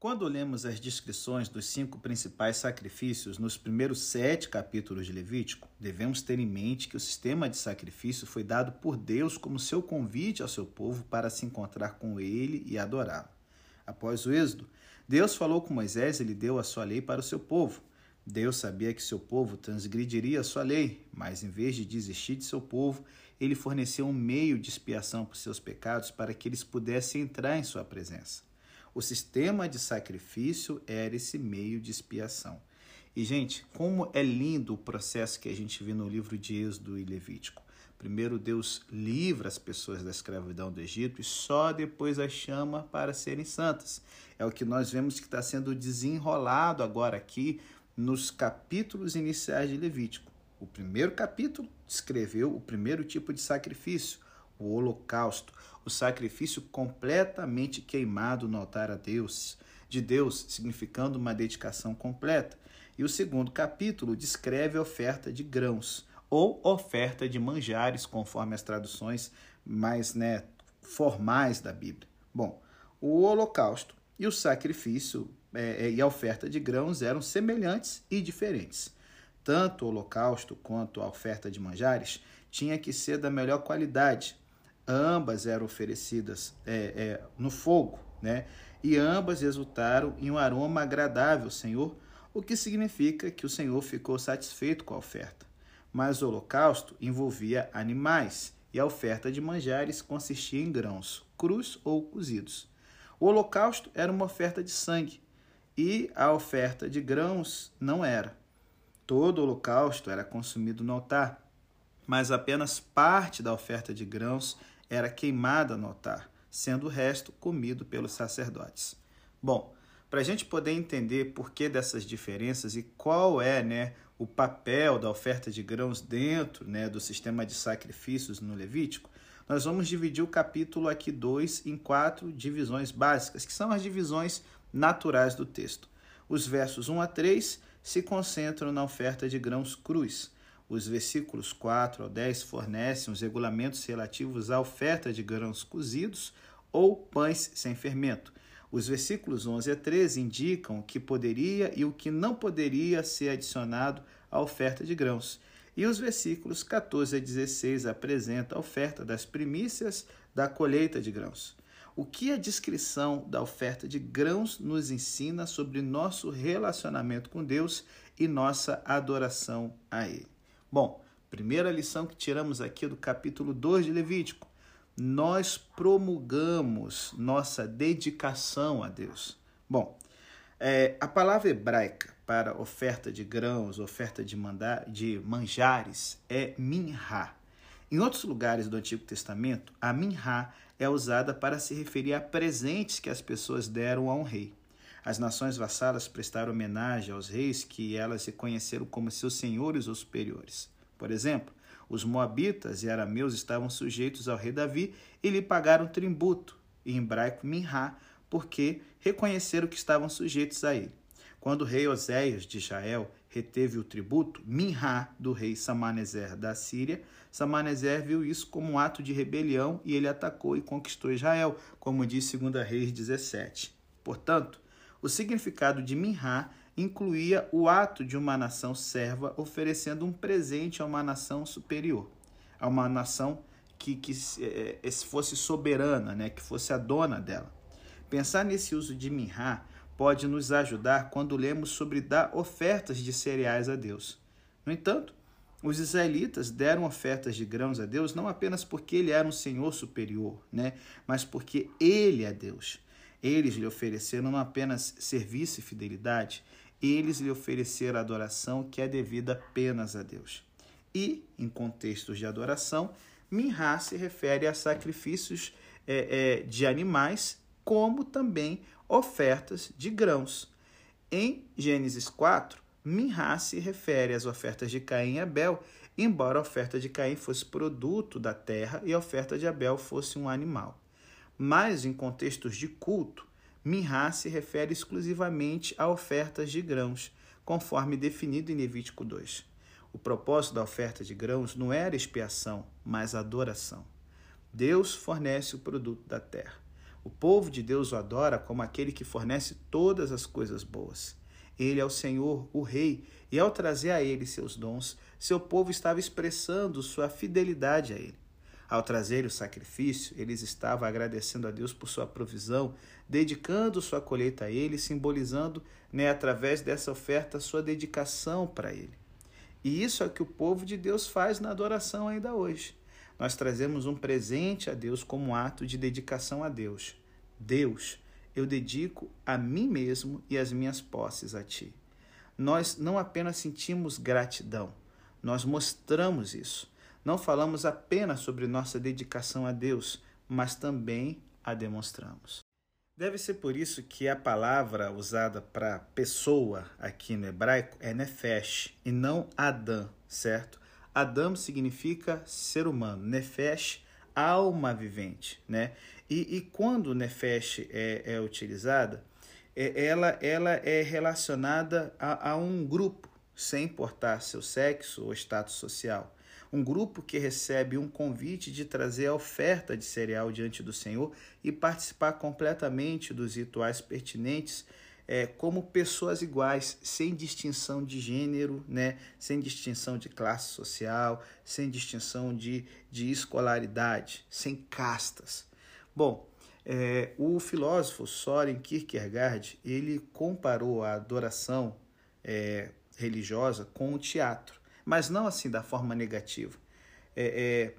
Quando lemos as descrições dos cinco principais sacrifícios nos primeiros sete capítulos de Levítico, devemos ter em mente que o sistema de sacrifício foi dado por Deus como seu convite ao seu povo para se encontrar com ele e adorá-lo. Após o êxodo, Deus falou com Moisés e lhe deu a sua lei para o seu povo. Deus sabia que seu povo transgrediria a sua lei, mas em vez de desistir de seu povo, ele forneceu um meio de expiação por seus pecados para que eles pudessem entrar em sua presença. O sistema de sacrifício era esse meio de expiação. E, gente, como é lindo o processo que a gente vê no livro de Êxodo e Levítico. Primeiro, Deus livra as pessoas da escravidão do Egito e só depois as chama para serem santas. É o que nós vemos que está sendo desenrolado agora aqui nos capítulos iniciais de Levítico. O primeiro capítulo descreveu o primeiro tipo de sacrifício, o holocausto, o sacrifício completamente queimado no altar a Deus, de Deus, significando uma dedicação completa. E o segundo capítulo descreve a oferta de grãos ou oferta de manjares, conforme as traduções mais né, formais da Bíblia. Bom, o holocausto e o sacrifício é, é, e a oferta de grãos eram semelhantes e diferentes. Tanto o holocausto quanto a oferta de manjares tinha que ser da melhor qualidade, ambas eram oferecidas é, é, no fogo, né? E ambas resultaram em um aroma agradável ao Senhor, o que significa que o Senhor ficou satisfeito com a oferta. Mas o holocausto envolvia animais e a oferta de manjares consistia em grãos, crus ou cozidos. O holocausto era uma oferta de sangue e a oferta de grãos não era. Todo o holocausto era consumido no altar, mas apenas parte da oferta de grãos era queimada no altar, sendo o resto comido pelos sacerdotes. Bom, para a gente poder entender por que dessas diferenças e qual é né, o papel da oferta de grãos dentro né, do sistema de sacrifícios no Levítico, nós vamos dividir o capítulo aqui 2 em quatro divisões básicas, que são as divisões naturais do texto. Os versos 1 a 3 se concentram na oferta de grãos crus. Os versículos 4 ao 10 fornecem os regulamentos relativos à oferta de grãos cozidos ou pães sem fermento. Os versículos 11 a 13 indicam o que poderia e o que não poderia ser adicionado à oferta de grãos. E os versículos 14 a 16 apresentam a oferta das primícias da colheita de grãos. O que a descrição da oferta de grãos nos ensina sobre nosso relacionamento com Deus e nossa adoração a Ele? Bom, primeira lição que tiramos aqui do capítulo 2 de Levítico. Nós promulgamos nossa dedicação a Deus. Bom, é, a palavra hebraica para oferta de grãos, oferta de, mandar, de manjares é minha. Em outros lugares do Antigo Testamento, a minha é usada para se referir a presentes que as pessoas deram a um rei. As nações vassalas prestaram homenagem aos reis que elas reconheceram como seus senhores ou superiores. Por exemplo, os moabitas e arameus estavam sujeitos ao rei Davi e lhe pagaram tributo, em hebraico minha, porque reconheceram que estavam sujeitos a ele. Quando o rei Oséias de Israel reteve o tributo, minha, do rei Samaneser da Síria, Samaneser viu isso como um ato de rebelião e ele atacou e conquistou Israel, como diz 2 Reis 17. Portanto, o significado de Minha incluía o ato de uma nação serva oferecendo um presente a uma nação superior, a uma nação que, que é, fosse soberana, né, que fosse a dona dela. Pensar nesse uso de Minha pode nos ajudar quando lemos sobre dar ofertas de cereais a Deus. No entanto, os israelitas deram ofertas de grãos a Deus não apenas porque ele era um senhor superior, né, mas porque ele é Deus. Eles lhe ofereceram não apenas serviço e fidelidade, eles lhe ofereceram a adoração que é devida apenas a Deus. E, em contextos de adoração, Minha se refere a sacrifícios é, é, de animais, como também ofertas de grãos. Em Gênesis 4, Minha se refere às ofertas de Caim e Abel, embora a oferta de Caim fosse produto da terra e a oferta de Abel fosse um animal mas em contextos de culto, Minha se refere exclusivamente a ofertas de grãos, conforme definido em Levítico 2. O propósito da oferta de grãos não era expiação, mas adoração. Deus fornece o produto da terra. O povo de Deus o adora como aquele que fornece todas as coisas boas. Ele é o Senhor, o Rei, e ao trazer a ele seus dons, seu povo estava expressando sua fidelidade a ele. Ao trazer o sacrifício, eles estavam agradecendo a Deus por sua provisão, dedicando sua colheita a ele, simbolizando, né, através dessa oferta, sua dedicação para ele. E isso é o que o povo de Deus faz na adoração ainda hoje. Nós trazemos um presente a Deus como ato de dedicação a Deus. Deus, eu dedico a mim mesmo e as minhas posses a ti. Nós não apenas sentimos gratidão, nós mostramos isso. Não falamos apenas sobre nossa dedicação a Deus, mas também a demonstramos. Deve ser por isso que a palavra usada para pessoa aqui no hebraico é nefesh e não Adão, certo? Adam significa ser humano, nefesh, alma vivente, né? E, e quando nefesh é, é utilizada, é, ela, ela é relacionada a, a um grupo, sem importar seu sexo ou status social um grupo que recebe um convite de trazer a oferta de cereal diante do Senhor e participar completamente dos rituais pertinentes é, como pessoas iguais, sem distinção de gênero, né? sem distinção de classe social, sem distinção de, de escolaridade, sem castas. Bom, é, o filósofo Soren Kierkegaard ele comparou a adoração é, religiosa com o teatro mas não assim da forma negativa. É, é,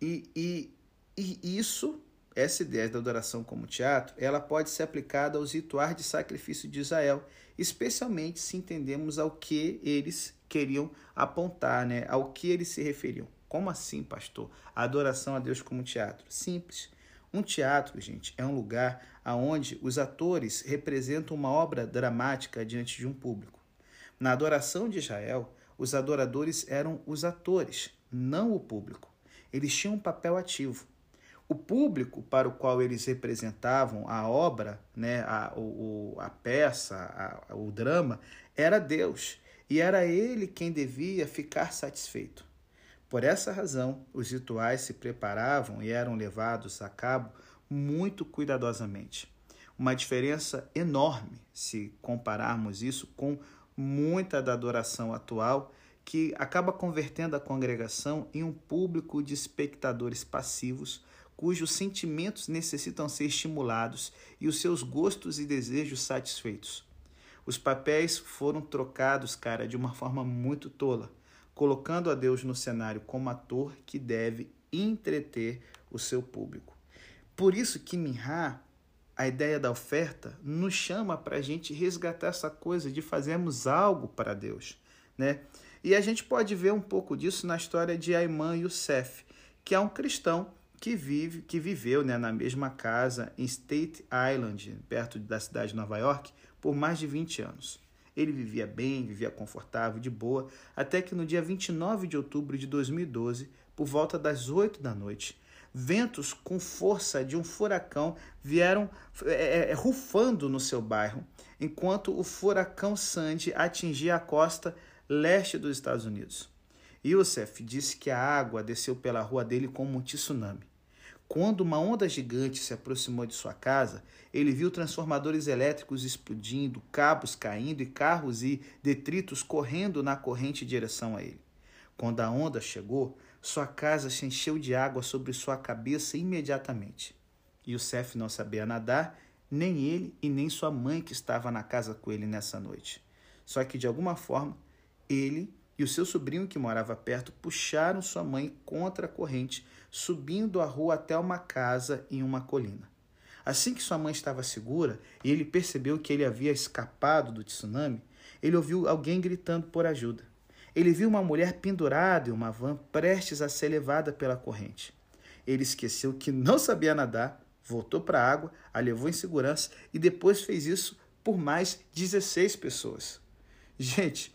e, e, e isso, essa ideia da adoração como teatro, ela pode ser aplicada aos rituais de sacrifício de Israel, especialmente se entendemos ao que eles queriam apontar, né? ao que eles se referiam. Como assim, pastor? A adoração a Deus como teatro? Simples. Um teatro, gente, é um lugar onde os atores representam uma obra dramática diante de um público. Na adoração de Israel, os adoradores eram os atores, não o público. Eles tinham um papel ativo. O público para o qual eles representavam a obra, né, a, o, a peça, a, o drama, era Deus. E era ele quem devia ficar satisfeito. Por essa razão, os rituais se preparavam e eram levados a cabo muito cuidadosamente. Uma diferença enorme se compararmos isso com muita da adoração atual que acaba convertendo a congregação em um público de espectadores passivos cujos sentimentos necessitam ser estimulados e os seus gostos e desejos satisfeitos. Os papéis foram trocados, cara, de uma forma muito tola, colocando a Deus no cenário como ator que deve entreter o seu público. Por isso que Minha a ideia da oferta nos chama para a gente resgatar essa coisa de fazermos algo para Deus, né? E a gente pode ver um pouco disso na história de Ayman Youssef, que é um cristão que vive, que viveu né, na mesma casa em State Island, perto da cidade de Nova York, por mais de 20 anos. Ele vivia bem, vivia confortável, de boa, até que no dia 29 de outubro de 2012, por volta das 8 da noite, ventos com força de um furacão vieram é, é, é, rufando no seu bairro, enquanto o furacão Sandy atingia a costa leste dos Estados Unidos. Youssef disse que a água desceu pela rua dele como um tsunami. Quando uma onda gigante se aproximou de sua casa, ele viu transformadores elétricos explodindo, cabos caindo e carros e detritos correndo na corrente em direção a ele. Quando a onda chegou, sua casa se encheu de água sobre sua cabeça imediatamente. Youssef não sabia nadar, nem ele e nem sua mãe que estava na casa com ele nessa noite. Só que de alguma forma, ele e o seu sobrinho que morava perto puxaram sua mãe contra a corrente, subindo a rua até uma casa em uma colina. Assim que sua mãe estava segura e ele percebeu que ele havia escapado do tsunami, ele ouviu alguém gritando por ajuda. Ele viu uma mulher pendurada em uma van prestes a ser levada pela corrente. Ele esqueceu que não sabia nadar, voltou para a água, a levou em segurança e depois fez isso por mais 16 pessoas. Gente,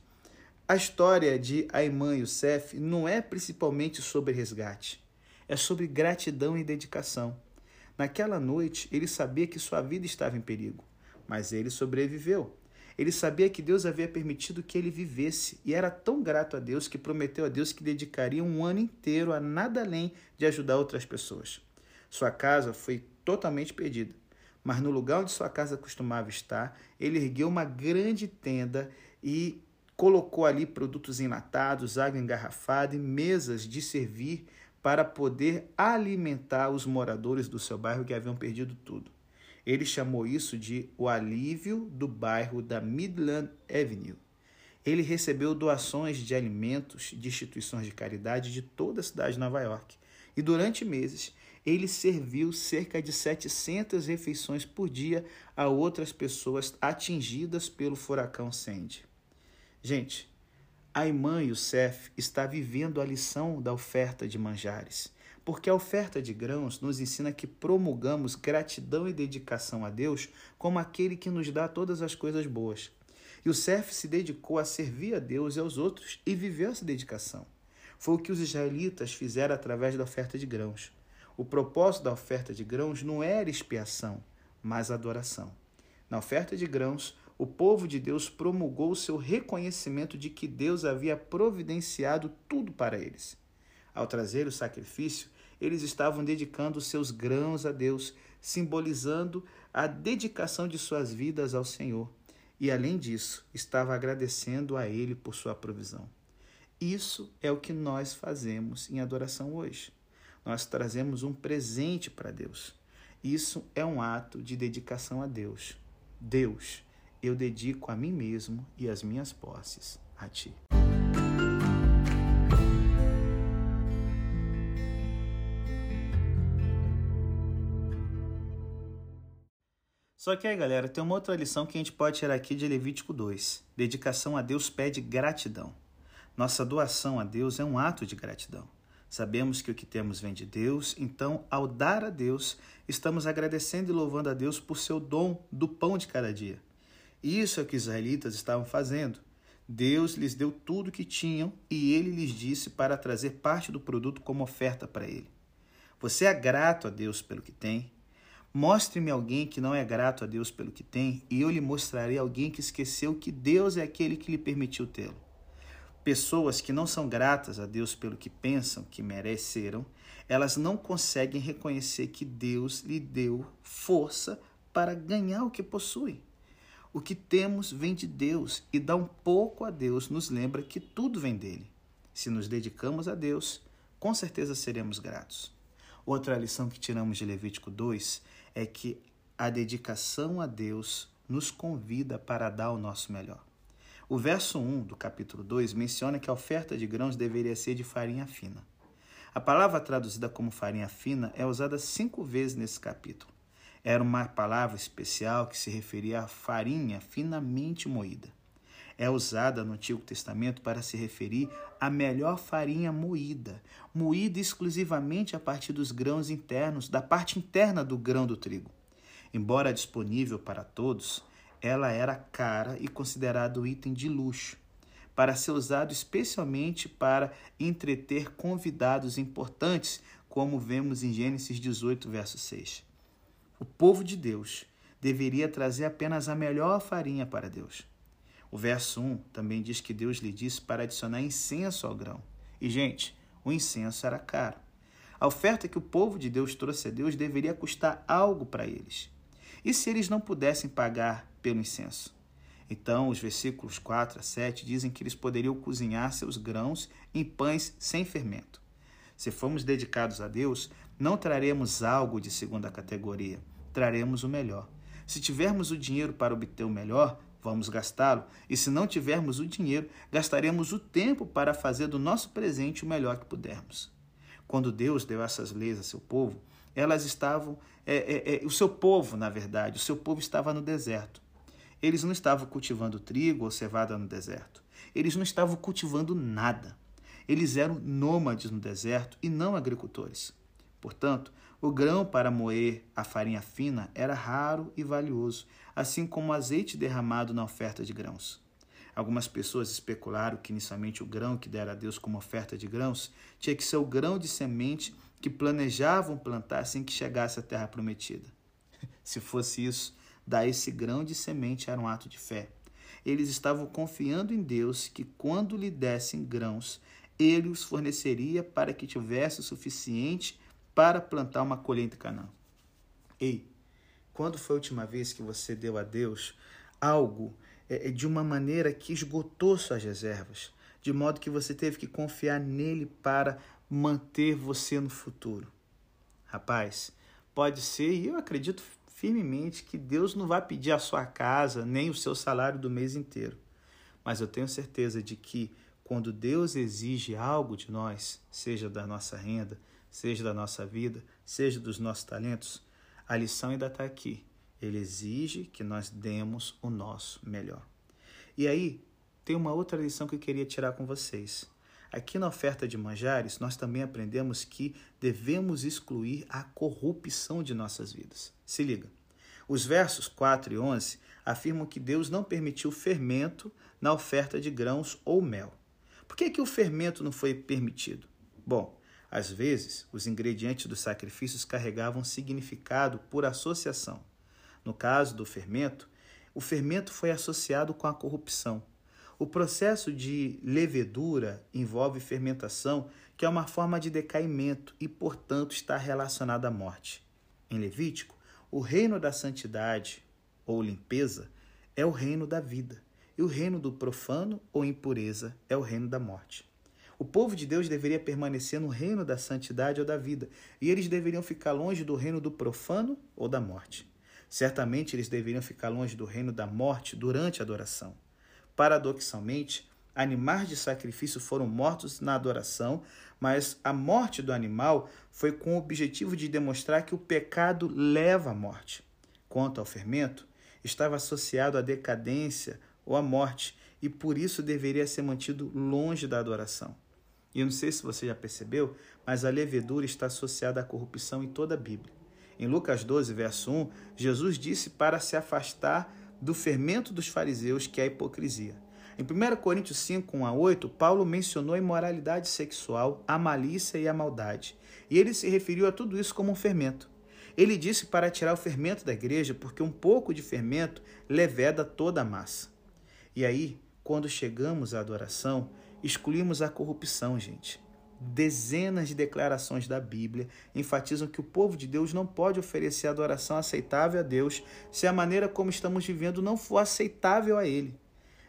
a história de Ayman Youssef não é principalmente sobre resgate, é sobre gratidão e dedicação. Naquela noite, ele sabia que sua vida estava em perigo, mas ele sobreviveu. Ele sabia que Deus havia permitido que ele vivesse e era tão grato a Deus que prometeu a Deus que dedicaria um ano inteiro a nada além de ajudar outras pessoas. Sua casa foi totalmente perdida. Mas no lugar onde sua casa costumava estar, ele ergueu uma grande tenda e colocou ali produtos enlatados, água engarrafada e mesas de servir para poder alimentar os moradores do seu bairro que haviam perdido tudo. Ele chamou isso de o alívio do bairro da Midland Avenue. Ele recebeu doações de alimentos de instituições de caridade de toda a cidade de Nova York. E durante meses, ele serviu cerca de 700 refeições por dia a outras pessoas atingidas pelo furacão Sandy. Gente, a irmã Youssef está vivendo a lição da oferta de manjares, porque a oferta de grãos nos ensina que promulgamos gratidão e dedicação a Deus como aquele que nos dá todas as coisas boas. Youssef se dedicou a servir a Deus e aos outros e viveu essa dedicação. Foi o que os israelitas fizeram através da oferta de grãos. O propósito da oferta de grãos não era expiação, mas adoração. Na oferta de grãos, o povo de Deus promulgou o seu reconhecimento de que Deus havia providenciado tudo para eles. Ao trazer o sacrifício, eles estavam dedicando seus grãos a Deus, simbolizando a dedicação de suas vidas ao Senhor e, além disso, estava agradecendo a Ele por sua provisão. Isso é o que nós fazemos em adoração hoje. Nós trazemos um presente para Deus. Isso é um ato de dedicação a Deus. Deus, eu dedico a mim mesmo e as minhas posses a Ti. Só que aí, galera, tem uma outra lição que a gente pode tirar aqui de Levítico 2. Dedicação a Deus pede gratidão. Nossa doação a Deus é um ato de gratidão. Sabemos que o que temos vem de Deus, então, ao dar a Deus, estamos agradecendo e louvando a Deus por seu dom do pão de cada dia. Isso é o que os israelitas estavam fazendo. Deus lhes deu tudo o que tinham e ele lhes disse para trazer parte do produto como oferta para ele. Você é grato a Deus pelo que tem? Mostre-me alguém que não é grato a Deus pelo que tem, e eu lhe mostrarei alguém que esqueceu que Deus é aquele que lhe permitiu tê-lo. Pessoas que não são gratas a Deus pelo que pensam que mereceram, elas não conseguem reconhecer que Deus lhe deu força para ganhar o que possui. O que temos vem de Deus e dar um pouco a Deus nos lembra que tudo vem dele. Se nos dedicamos a Deus, com certeza seremos gratos. Outra lição que tiramos de Levítico 2 é que a dedicação a Deus nos convida para dar o nosso melhor. O verso 1 do capítulo 2 menciona que a oferta de grãos deveria ser de farinha fina. A palavra traduzida como farinha fina é usada cinco vezes nesse capítulo. Era uma palavra especial que se referia à farinha finamente moída é usada no Antigo Testamento para se referir à melhor farinha moída, moída exclusivamente a partir dos grãos internos, da parte interna do grão do trigo. Embora disponível para todos, ela era cara e considerado item de luxo, para ser usado especialmente para entreter convidados importantes, como vemos em Gênesis 18, verso 6. O povo de Deus deveria trazer apenas a melhor farinha para Deus. O verso 1 também diz que Deus lhe disse para adicionar incenso ao grão. E, gente, o incenso era caro. A oferta que o povo de Deus trouxe a Deus deveria custar algo para eles. E se eles não pudessem pagar pelo incenso? Então, os versículos 4 a 7 dizem que eles poderiam cozinhar seus grãos em pães sem fermento. Se formos dedicados a Deus, não traremos algo de segunda categoria, traremos o melhor. Se tivermos o dinheiro para obter o melhor, vamos gastá-lo, e se não tivermos o dinheiro, gastaremos o tempo para fazer do nosso presente o melhor que pudermos. Quando Deus deu essas leis a seu povo, elas estavam, é, é, é, o seu povo, na verdade, o seu povo estava no deserto. Eles não estavam cultivando trigo ou cevada no deserto. Eles não estavam cultivando nada. Eles eram nômades no deserto e não agricultores. Portanto, o grão para moer a farinha fina era raro e valioso, assim como o azeite derramado na oferta de grãos. Algumas pessoas especularam que inicialmente o grão que dera a Deus como oferta de grãos tinha que ser o grão de semente que planejavam plantar assim que chegasse à terra prometida. Se fosse isso, dar esse grão de semente era um ato de fé. Eles estavam confiando em Deus que, quando lhe dessem grãos, ele os forneceria para que tivesse o suficiente para plantar uma colheita em Canaã. Ei, quando foi a última vez que você deu a Deus algo é, de uma maneira que esgotou suas reservas, de modo que você teve que confiar nele para manter você no futuro? Rapaz, pode ser, e eu acredito firmemente que Deus não vai pedir a sua casa nem o seu salário do mês inteiro. Mas eu tenho certeza de que quando Deus exige algo de nós, seja da nossa renda, seja da nossa vida, seja dos nossos talentos, a lição ainda está aqui. Ele exige que nós demos o nosso melhor. E aí, tem uma outra lição que eu queria tirar com vocês. Aqui na oferta de manjares, nós também aprendemos que devemos excluir a corrupção de nossas vidas. Se liga. Os versos 4 e 11 afirmam que Deus não permitiu fermento na oferta de grãos ou mel. Por que, que o fermento não foi permitido? Bom, às vezes, os ingredientes dos sacrifícios carregavam significado por associação. No caso do fermento, o fermento foi associado com a corrupção. O processo de levedura envolve fermentação, que é uma forma de decaimento e, portanto, está relacionada à morte. Em Levítico, o reino da santidade ou limpeza é o reino da vida, e o reino do profano ou impureza é o reino da morte. O povo de Deus deveria permanecer no reino da santidade ou da vida, e eles deveriam ficar longe do reino do profano ou da morte. Certamente eles deveriam ficar longe do reino da morte durante a adoração. Paradoxalmente, animais de sacrifício foram mortos na adoração, mas a morte do animal foi com o objetivo de demonstrar que o pecado leva à morte. Quanto ao fermento, estava associado à decadência ou à morte, e por isso deveria ser mantido longe da adoração. E eu não sei se você já percebeu, mas a levedura está associada à corrupção em toda a Bíblia. Em Lucas 12, verso 1, Jesus disse para se afastar do fermento dos fariseus, que é a hipocrisia. Em 1 Coríntios 5, 1 a 8, Paulo mencionou a imoralidade sexual, a malícia e a maldade. E ele se referiu a tudo isso como um fermento. Ele disse para tirar o fermento da igreja, porque um pouco de fermento leveda toda a massa. E aí, quando chegamos à adoração, excluímos a corrupção, gente. Dezenas de declarações da Bíblia enfatizam que o povo de Deus não pode oferecer adoração aceitável a Deus se a maneira como estamos vivendo não for aceitável a Ele.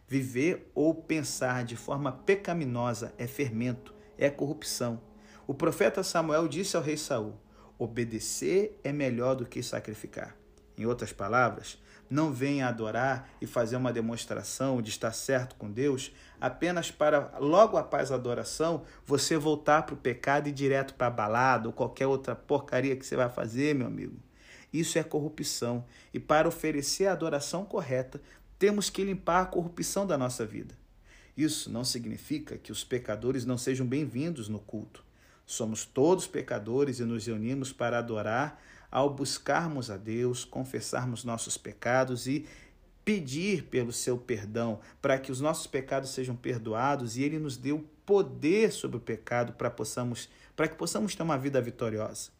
Viver ou pensar de forma pecaminosa é fermento, é corrupção. O profeta Samuel disse ao rei Saul: obedecer é melhor do que sacrificar. Em outras palavras, não venha adorar e fazer uma demonstração de estar certo com Deus apenas para, logo após a adoração, você voltar para o pecado e ir direto para a balada ou qualquer outra porcaria que você vai fazer, meu amigo. Isso é corrupção. E para oferecer a adoração correta, temos que limpar a corrupção da nossa vida. Isso não significa que os pecadores não sejam bem-vindos no culto. Somos todos pecadores e nos reunimos para adorar ao buscarmos a Deus, confessarmos nossos pecados e pedir pelo seu perdão, para que os nossos pecados sejam perdoados e ele nos dê o poder sobre o pecado para possamos para que possamos ter uma vida vitoriosa.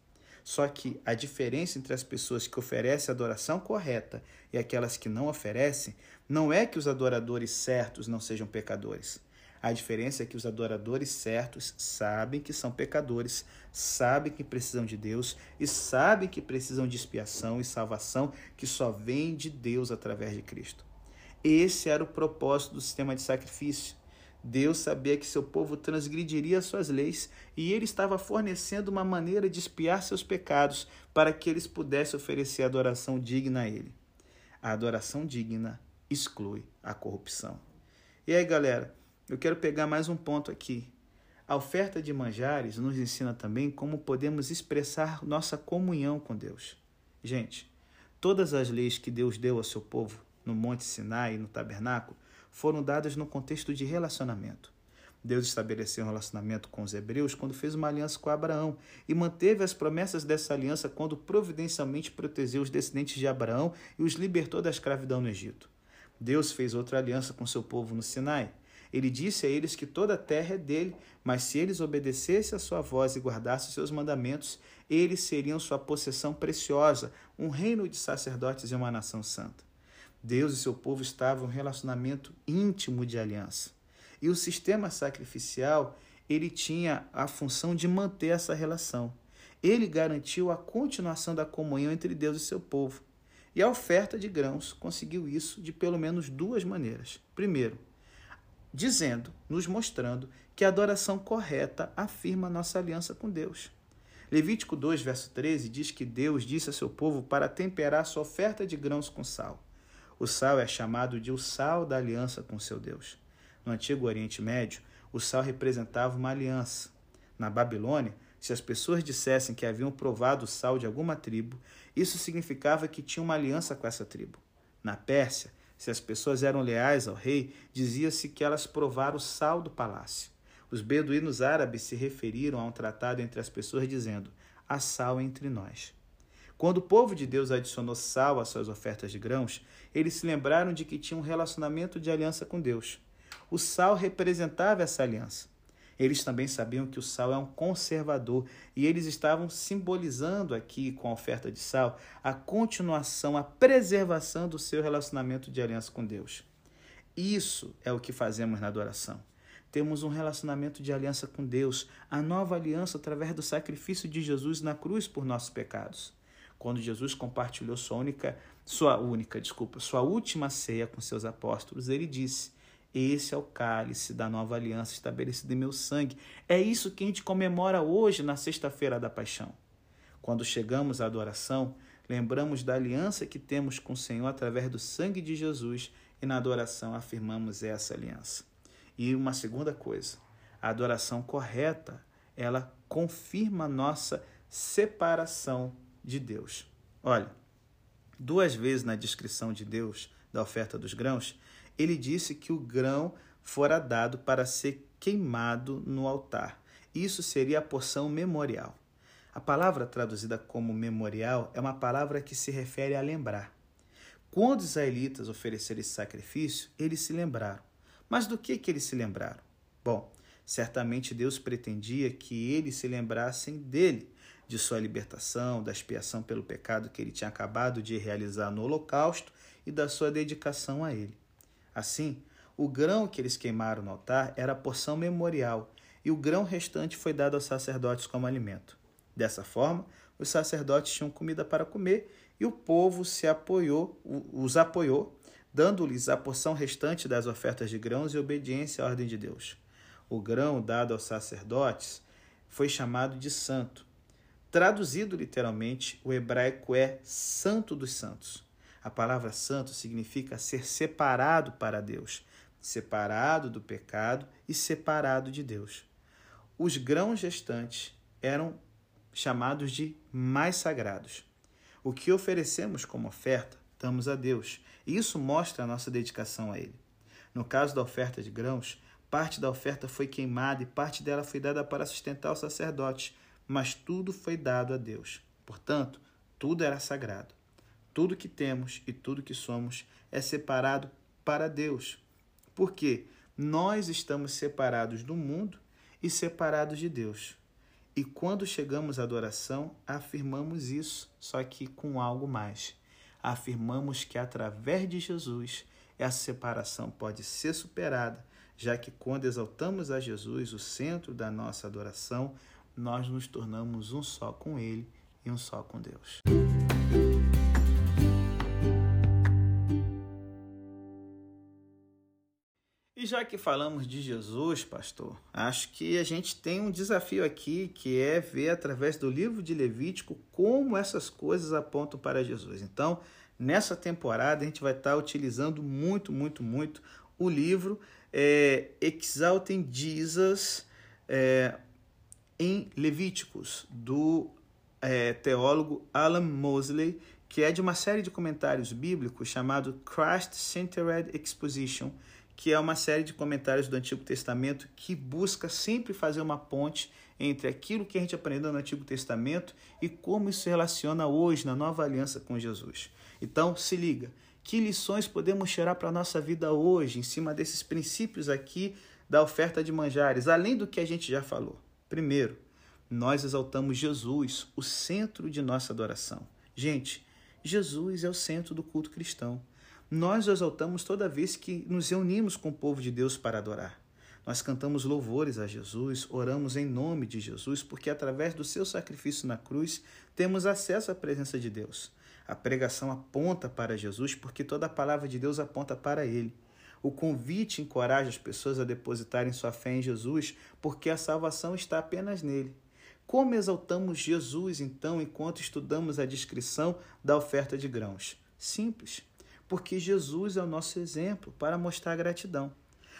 Só que a diferença entre as pessoas que oferecem adoração correta e aquelas que não oferecem não é que os adoradores certos não sejam pecadores. A diferença é que os adoradores certos sabem que são pecadores, sabem que precisam de Deus e sabem que precisam de expiação e salvação que só vem de Deus através de Cristo. Esse era o propósito do sistema de sacrifício. Deus sabia que seu povo transgrediria suas leis e ele estava fornecendo uma maneira de expiar seus pecados para que eles pudessem oferecer adoração digna a ele. A adoração digna exclui a corrupção. E aí, galera, eu quero pegar mais um ponto aqui. A oferta de manjares nos ensina também como podemos expressar nossa comunhão com Deus. Gente, todas as leis que Deus deu ao seu povo no Monte Sinai e no tabernáculo foram dadas no contexto de relacionamento. Deus estabeleceu um relacionamento com os hebreus quando fez uma aliança com Abraão e manteve as promessas dessa aliança quando providencialmente protegeu os descendentes de Abraão e os libertou da escravidão no Egito. Deus fez outra aliança com seu povo no Sinai ele disse a eles que toda a terra é dele, mas se eles obedecessem a sua voz e guardassem seus mandamentos, eles seriam sua possessão preciosa, um reino de sacerdotes e uma nação santa. Deus e seu povo estavam em um relacionamento íntimo de aliança. E o sistema sacrificial, ele tinha a função de manter essa relação. ele garantiu a continuação da comunhão entre Deus e seu povo. E a oferta de grãos conseguiu isso de pelo menos duas maneiras. Primeiro, dizendo, nos mostrando que a adoração correta afirma nossa aliança com Deus. Levítico 2, verso 13 diz que Deus disse a seu povo para temperar sua oferta de grãos com sal. O sal é chamado de o sal da aliança com seu Deus. No antigo Oriente Médio, o sal representava uma aliança. Na Babilônia, se as pessoas dissessem que haviam provado o sal de alguma tribo, isso significava que tinham uma aliança com essa tribo. Na Pérsia, se as pessoas eram leais ao rei, dizia-se que elas provaram o sal do palácio. Os beduínos árabes se referiram a um tratado entre as pessoas dizendo: há sal entre nós. Quando o povo de Deus adicionou sal às suas ofertas de grãos, eles se lembraram de que tinham um relacionamento de aliança com Deus. O sal representava essa aliança. Eles também sabiam que o sal é um conservador e eles estavam simbolizando aqui, com a oferta de sal, a continuação, a preservação do seu relacionamento de aliança com Deus. Isso é o que fazemos na adoração temos um relacionamento de aliança com Deus, a nova aliança através do sacrifício de Jesus na cruz por nossos pecados. Quando Jesus compartilhou sua única, sua única, desculpa, sua última ceia com seus apóstolos, ele disse: "Esse é o cálice da nova aliança estabelecida em meu sangue". É isso que a gente comemora hoje na sexta-feira da paixão. Quando chegamos à adoração, lembramos da aliança que temos com o Senhor através do sangue de Jesus e na adoração afirmamos essa aliança. E uma segunda coisa, a adoração correta, ela confirma nossa separação de Deus. Olha, duas vezes na descrição de Deus da oferta dos grãos, ele disse que o grão fora dado para ser queimado no altar. Isso seria a porção memorial. A palavra traduzida como memorial é uma palavra que se refere a lembrar. Quando os israelitas ofereceram esse sacrifício, eles se lembraram. Mas do que, que eles se lembraram? Bom, certamente Deus pretendia que eles se lembrassem dele, de sua libertação, da expiação pelo pecado que ele tinha acabado de realizar no Holocausto e da sua dedicação a ele. Assim, o grão que eles queimaram no altar era a porção memorial, e o grão restante foi dado aos sacerdotes como alimento. Dessa forma, os sacerdotes tinham comida para comer e o povo se apoiou, os apoiou dando-lhes a porção restante das ofertas de grãos e obediência à ordem de Deus. O grão dado aos sacerdotes foi chamado de santo. Traduzido literalmente, o hebraico é santo dos santos. A palavra santo significa ser separado para Deus, separado do pecado e separado de Deus. Os grãos restantes eram chamados de mais sagrados. O que oferecemos como oferta, damos a Deus isso mostra a nossa dedicação a Ele. No caso da oferta de grãos, parte da oferta foi queimada e parte dela foi dada para sustentar os sacerdotes, mas tudo foi dado a Deus. Portanto, tudo era sagrado. Tudo que temos e tudo que somos é separado para Deus. Porque nós estamos separados do mundo e separados de Deus. E quando chegamos à adoração, afirmamos isso, só que com algo mais afirmamos que através de Jesus essa separação pode ser superada, já que quando exaltamos a Jesus, o centro da nossa adoração, nós nos tornamos um só com Ele e um só com Deus. Já que falamos de Jesus, pastor, acho que a gente tem um desafio aqui que é ver através do livro de Levítico como essas coisas apontam para Jesus. Então, nessa temporada, a gente vai estar utilizando muito, muito, muito o livro é, Exalting Jesus é, em Levíticos, do é, teólogo Alan Mosley, que é de uma série de comentários bíblicos chamado Christ Centered Exposition que é uma série de comentários do Antigo Testamento que busca sempre fazer uma ponte entre aquilo que a gente aprendeu no Antigo Testamento e como isso se relaciona hoje na nova aliança com Jesus. Então, se liga, que lições podemos tirar para a nossa vida hoje em cima desses princípios aqui da oferta de manjares, além do que a gente já falou? Primeiro, nós exaltamos Jesus, o centro de nossa adoração. Gente, Jesus é o centro do culto cristão. Nós o exaltamos toda vez que nos reunimos com o povo de Deus para adorar. Nós cantamos louvores a Jesus, oramos em nome de Jesus, porque através do seu sacrifício na cruz temos acesso à presença de Deus. A pregação aponta para Jesus, porque toda a palavra de Deus aponta para ele. O convite encoraja as pessoas a depositarem sua fé em Jesus, porque a salvação está apenas nele. Como exaltamos Jesus, então, enquanto estudamos a descrição da oferta de grãos? Simples, porque Jesus é o nosso exemplo para mostrar gratidão.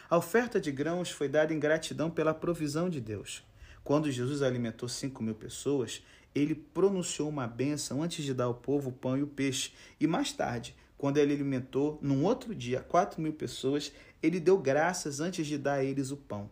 A oferta de grãos foi dada em gratidão pela provisão de Deus. Quando Jesus alimentou cinco mil pessoas, ele pronunciou uma bênção antes de dar ao povo o pão e o peixe. E mais tarde, quando ele alimentou, num outro dia, quatro mil pessoas, ele deu graças antes de dar a eles o pão.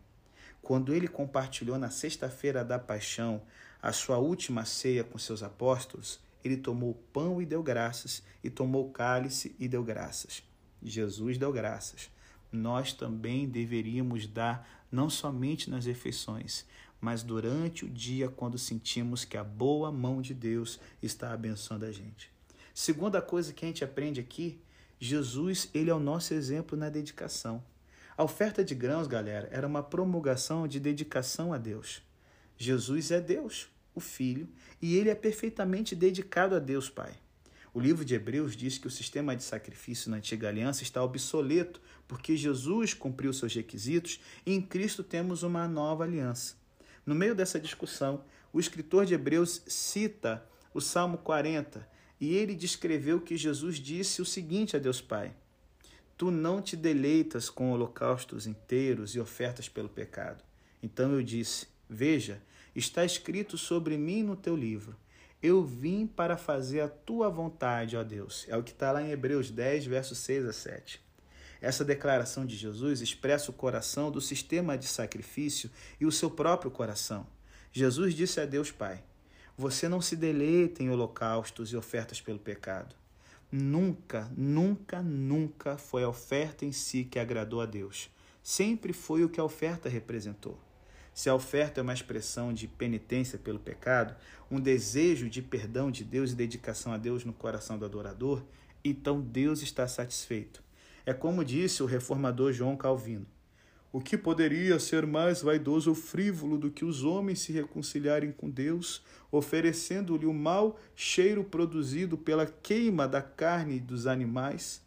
Quando ele compartilhou na sexta-feira da paixão a sua última ceia com seus apóstolos, ele tomou o pão e deu graças, e tomou o cálice e deu graças. Jesus deu graças nós também deveríamos dar não somente nas refeições, mas durante o dia quando sentimos que a boa mão de Deus está abençoando a gente. Segunda coisa que a gente aprende aqui, Jesus, ele é o nosso exemplo na dedicação. A oferta de grãos, galera, era uma promulgação de dedicação a Deus. Jesus é Deus, o Filho, e ele é perfeitamente dedicado a Deus Pai. O livro de Hebreus diz que o sistema de sacrifício na antiga aliança está obsoleto porque Jesus cumpriu seus requisitos e em Cristo temos uma nova aliança. No meio dessa discussão, o escritor de Hebreus cita o Salmo 40 e ele descreveu que Jesus disse o seguinte a Deus Pai: Tu não te deleitas com holocaustos inteiros e ofertas pelo pecado. Então eu disse: Veja, está escrito sobre mim no teu livro eu vim para fazer a tua vontade, ó Deus. É o que está lá em Hebreus 10, versos 6 a 7. Essa declaração de Jesus expressa o coração do sistema de sacrifício e o seu próprio coração. Jesus disse a Deus Pai: Você não se deleita em holocaustos e ofertas pelo pecado. Nunca, nunca, nunca foi a oferta em si que agradou a Deus. Sempre foi o que a oferta representou. Se a oferta é uma expressão de penitência pelo pecado, um desejo de perdão de Deus e dedicação a Deus no coração do adorador, então Deus está satisfeito. É como disse o reformador João Calvino: O que poderia ser mais vaidoso ou frívolo do que os homens se reconciliarem com Deus, oferecendo-lhe o mau cheiro produzido pela queima da carne dos animais?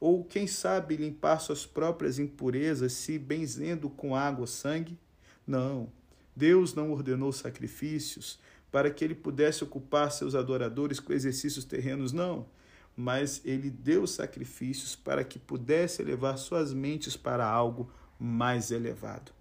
Ou, quem sabe, limpar suas próprias impurezas, se benzendo com água ou sangue? Não, Deus não ordenou sacrifícios para que ele pudesse ocupar seus adoradores com exercícios terrenos, não. Mas ele deu sacrifícios para que pudesse elevar suas mentes para algo mais elevado.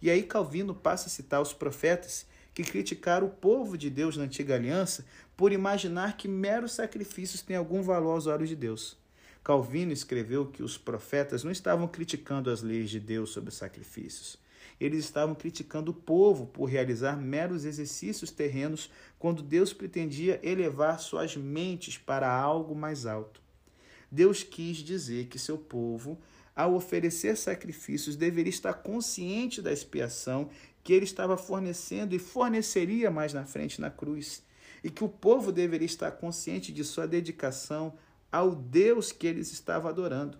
E aí Calvino passa a citar os profetas que criticaram o povo de Deus na antiga aliança por imaginar que meros sacrifícios têm algum valor aos olhos de Deus. Calvino escreveu que os profetas não estavam criticando as leis de Deus sobre os sacrifícios. Eles estavam criticando o povo por realizar meros exercícios terrenos quando Deus pretendia elevar suas mentes para algo mais alto. Deus quis dizer que seu povo, ao oferecer sacrifícios, deveria estar consciente da expiação que ele estava fornecendo e forneceria mais na frente na cruz, e que o povo deveria estar consciente de sua dedicação ao Deus que eles estavam adorando.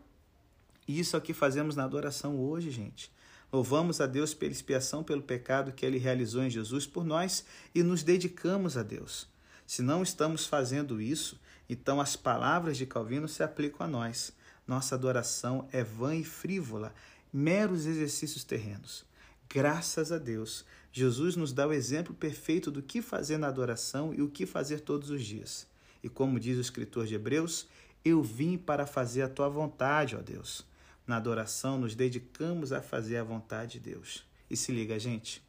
E isso é o que fazemos na adoração hoje, gente. Louvamos a Deus pela expiação pelo pecado que ele realizou em Jesus por nós e nos dedicamos a Deus. Se não estamos fazendo isso, então as palavras de Calvino se aplicam a nós. Nossa adoração é vã e frívola, meros exercícios terrenos. Graças a Deus, Jesus nos dá o exemplo perfeito do que fazer na adoração e o que fazer todos os dias. E como diz o escritor de Hebreus, eu vim para fazer a tua vontade, ó Deus. Na adoração, nos dedicamos a fazer a vontade de Deus. E se liga, gente,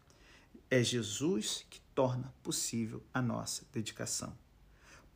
é Jesus que torna possível a nossa dedicação.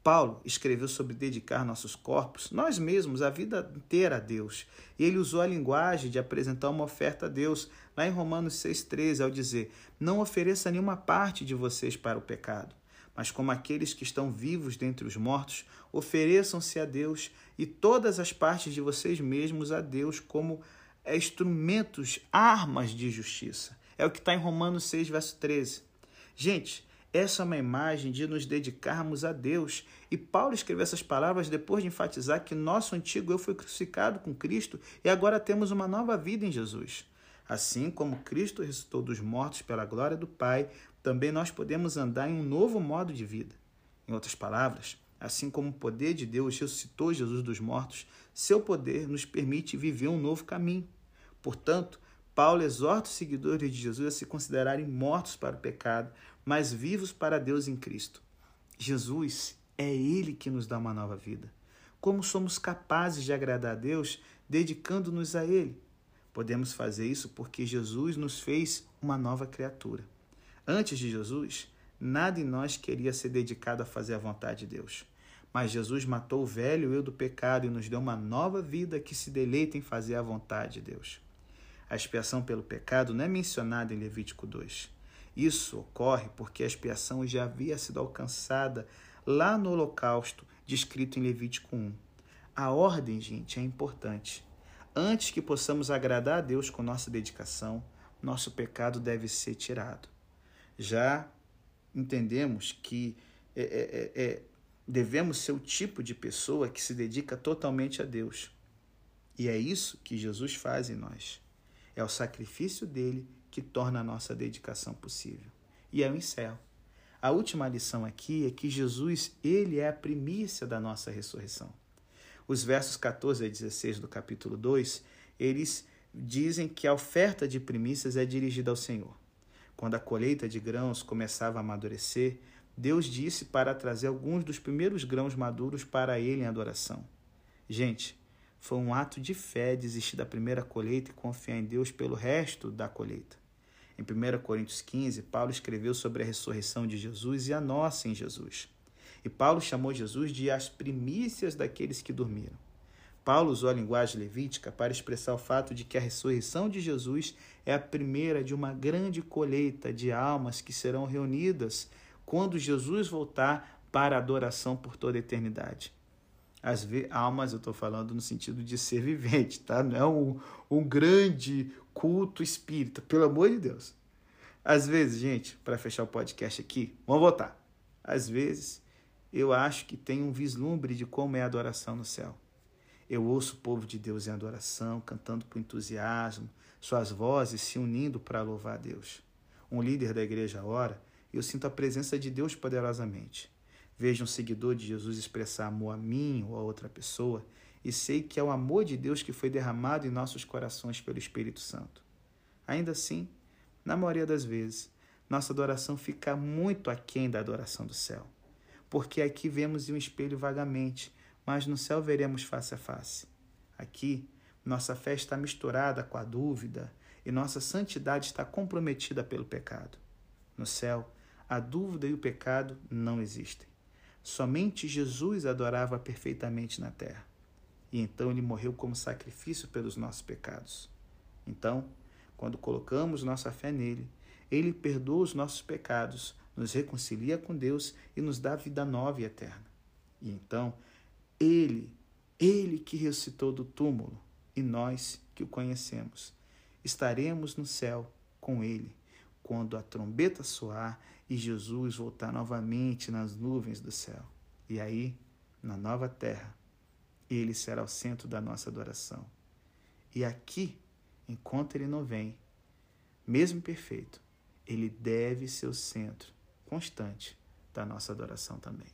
Paulo escreveu sobre dedicar nossos corpos, nós mesmos, a vida inteira a Deus. E ele usou a linguagem de apresentar uma oferta a Deus, lá em Romanos 6,13, ao dizer: Não ofereça nenhuma parte de vocês para o pecado mas como aqueles que estão vivos dentre os mortos, ofereçam-se a Deus e todas as partes de vocês mesmos a Deus como instrumentos, armas de justiça. É o que está em Romanos 6, verso 13. Gente, essa é uma imagem de nos dedicarmos a Deus. E Paulo escreveu essas palavras depois de enfatizar que nosso antigo eu foi crucificado com Cristo e agora temos uma nova vida em Jesus. Assim como Cristo ressuscitou dos mortos pela glória do Pai, também nós podemos andar em um novo modo de vida. Em outras palavras, assim como o poder de Deus ressuscitou Jesus dos mortos, seu poder nos permite viver um novo caminho. Portanto, Paulo exorta os seguidores de Jesus a se considerarem mortos para o pecado, mas vivos para Deus em Cristo. Jesus é Ele que nos dá uma nova vida. Como somos capazes de agradar a Deus dedicando-nos a Ele? Podemos fazer isso porque Jesus nos fez uma nova criatura. Antes de Jesus, nada em nós queria ser dedicado a fazer a vontade de Deus. Mas Jesus matou o velho eu do pecado e nos deu uma nova vida que se deleita em fazer a vontade de Deus. A expiação pelo pecado não é mencionada em Levítico 2. Isso ocorre porque a expiação já havia sido alcançada lá no holocausto, descrito em Levítico 1. A ordem, gente, é importante. Antes que possamos agradar a Deus com nossa dedicação, nosso pecado deve ser tirado. Já entendemos que é, é, é, é, devemos ser o tipo de pessoa que se dedica totalmente a Deus. E é isso que Jesus faz em nós. É o sacrifício dele que torna a nossa dedicação possível. E eu encerro. A última lição aqui é que Jesus, ele é a primícia da nossa ressurreição. Os versos 14 a 16 do capítulo 2, eles dizem que a oferta de primícias é dirigida ao Senhor. Quando a colheita de grãos começava a amadurecer, Deus disse para trazer alguns dos primeiros grãos maduros para ele em adoração. Gente, foi um ato de fé desistir da primeira colheita e confiar em Deus pelo resto da colheita. Em 1 Coríntios 15, Paulo escreveu sobre a ressurreição de Jesus e a nossa em Jesus. E Paulo chamou Jesus de as primícias daqueles que dormiram. Paulo usou a linguagem levítica para expressar o fato de que a ressurreição de Jesus é a primeira de uma grande colheita de almas que serão reunidas quando Jesus voltar para a adoração por toda a eternidade. As almas, eu estou falando no sentido de ser vivente, tá? Não é um, um grande culto espírita, pelo amor de Deus. Às vezes, gente, para fechar o podcast aqui, vamos voltar. Às vezes, eu acho que tem um vislumbre de como é a adoração no céu. Eu ouço o povo de Deus em adoração, cantando com entusiasmo, suas vozes se unindo para louvar a Deus. Um líder da igreja ora, e eu sinto a presença de Deus poderosamente. Vejo um seguidor de Jesus expressar amor a mim ou a outra pessoa, e sei que é o amor de Deus que foi derramado em nossos corações pelo Espírito Santo. Ainda assim, na maioria das vezes, nossa adoração fica muito aquém da adoração do céu porque aqui vemos um espelho vagamente, mas no céu veremos face a face. Aqui, nossa fé está misturada com a dúvida e nossa santidade está comprometida pelo pecado. No céu, a dúvida e o pecado não existem. Somente Jesus adorava perfeitamente na terra. E então ele morreu como sacrifício pelos nossos pecados. Então, quando colocamos nossa fé nele, ele perdoa os nossos pecados, nos reconcilia com Deus e nos dá vida nova e eterna. E então, Ele, Ele que ressuscitou do túmulo, e nós que o conhecemos, estaremos no céu com Ele, quando a trombeta soar e Jesus voltar novamente nas nuvens do céu. E aí, na nova terra, Ele será o centro da nossa adoração. E aqui, enquanto Ele não vem, mesmo perfeito, ele deve ser o centro constante da nossa adoração também.